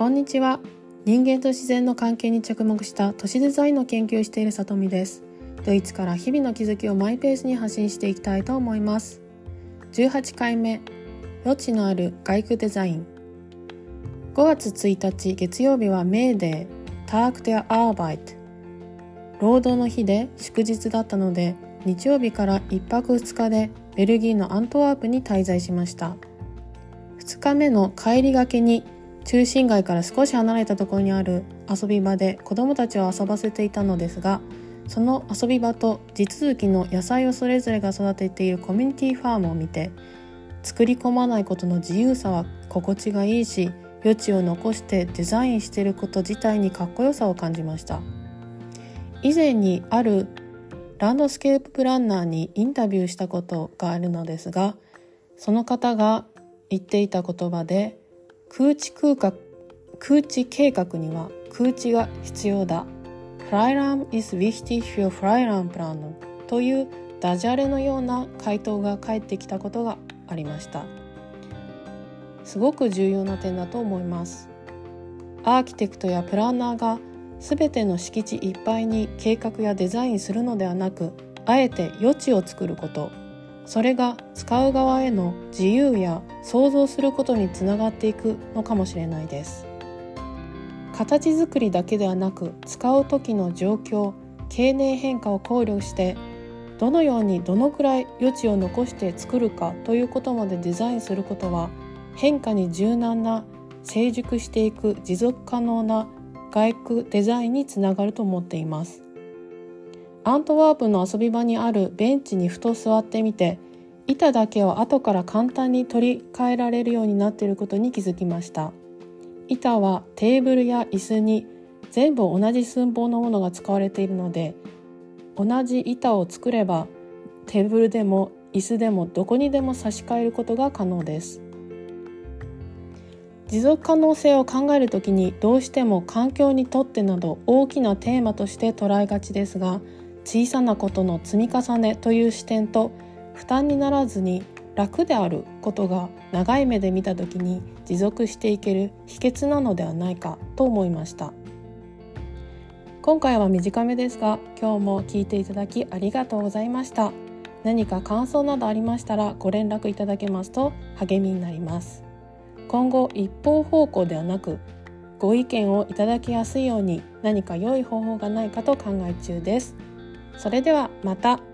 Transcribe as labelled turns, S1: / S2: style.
S1: こんにちは。人間と自然の関係に着目した都市デザインの研究をしている里美です。ドイツから日々の気づきをマイペースに発信していきたいと思います。18回目。余地のある外区デザイン。5月1日月曜日はメーデー。タークテアアーバイト。労働の日で祝日だったので日曜日から1泊2日でベルギーのアントワープに滞在しました。2日目の帰りがけに中心街から少し離れたところにある遊び場で子どもたちを遊ばせていたのですがその遊び場と地続きの野菜をそれぞれが育てているコミュニティファームを見て作り込まないことの自由さは心地がいいし余地を残してデザインしていること自体にかっこよさを感じました。以前にあるランドスケーププランナーにインタビューしたことがあるのですがその方が言っていた言葉で空地空間空地計画には空地が必要だ。Freiram is wichtig für Freiramplanung というダジャレのような回答が返ってきたことがありました。すごく重要な点だと思います。アーキテクトやプランナーが全ての敷地いっぱいに計画やデザインするのではなくあえて余地を作ること。それが使う側への自由や想像することにつながっていくのかもしれないです。形作りだけではなく使う時の状況経年変化を考慮してどのようにどのくらい余地を残して作るかということまでデザインすることは変化に柔軟な成熟していく持続可能な外区デザインにつながると思っています。アントワープの遊び場にあるベンチにふと座ってみて板だけを後から簡単に取り替えられるようになっていることに気づきました。板はテーブルや椅子に全部同じ寸法のものが使われているので同じ板を作ればテーブルでも椅子でもどこにでも差し替えることが可能です。持続可能性を考えるときにどうしても環境にとってなど大きなテーマとして捉えがちですが小さなことの積み重ねという視点と負担にならずに楽であることが長い目で見た時に持続していける秘訣なのではないかと思いました今回は短めですが今日も聞いていただきありがとうございました。何か感想などありましたらご連絡いただけますと励みになります。今後一方方向ではなくご意見をいただきやすいように何か良い方法がないかと考え中です。それではまた。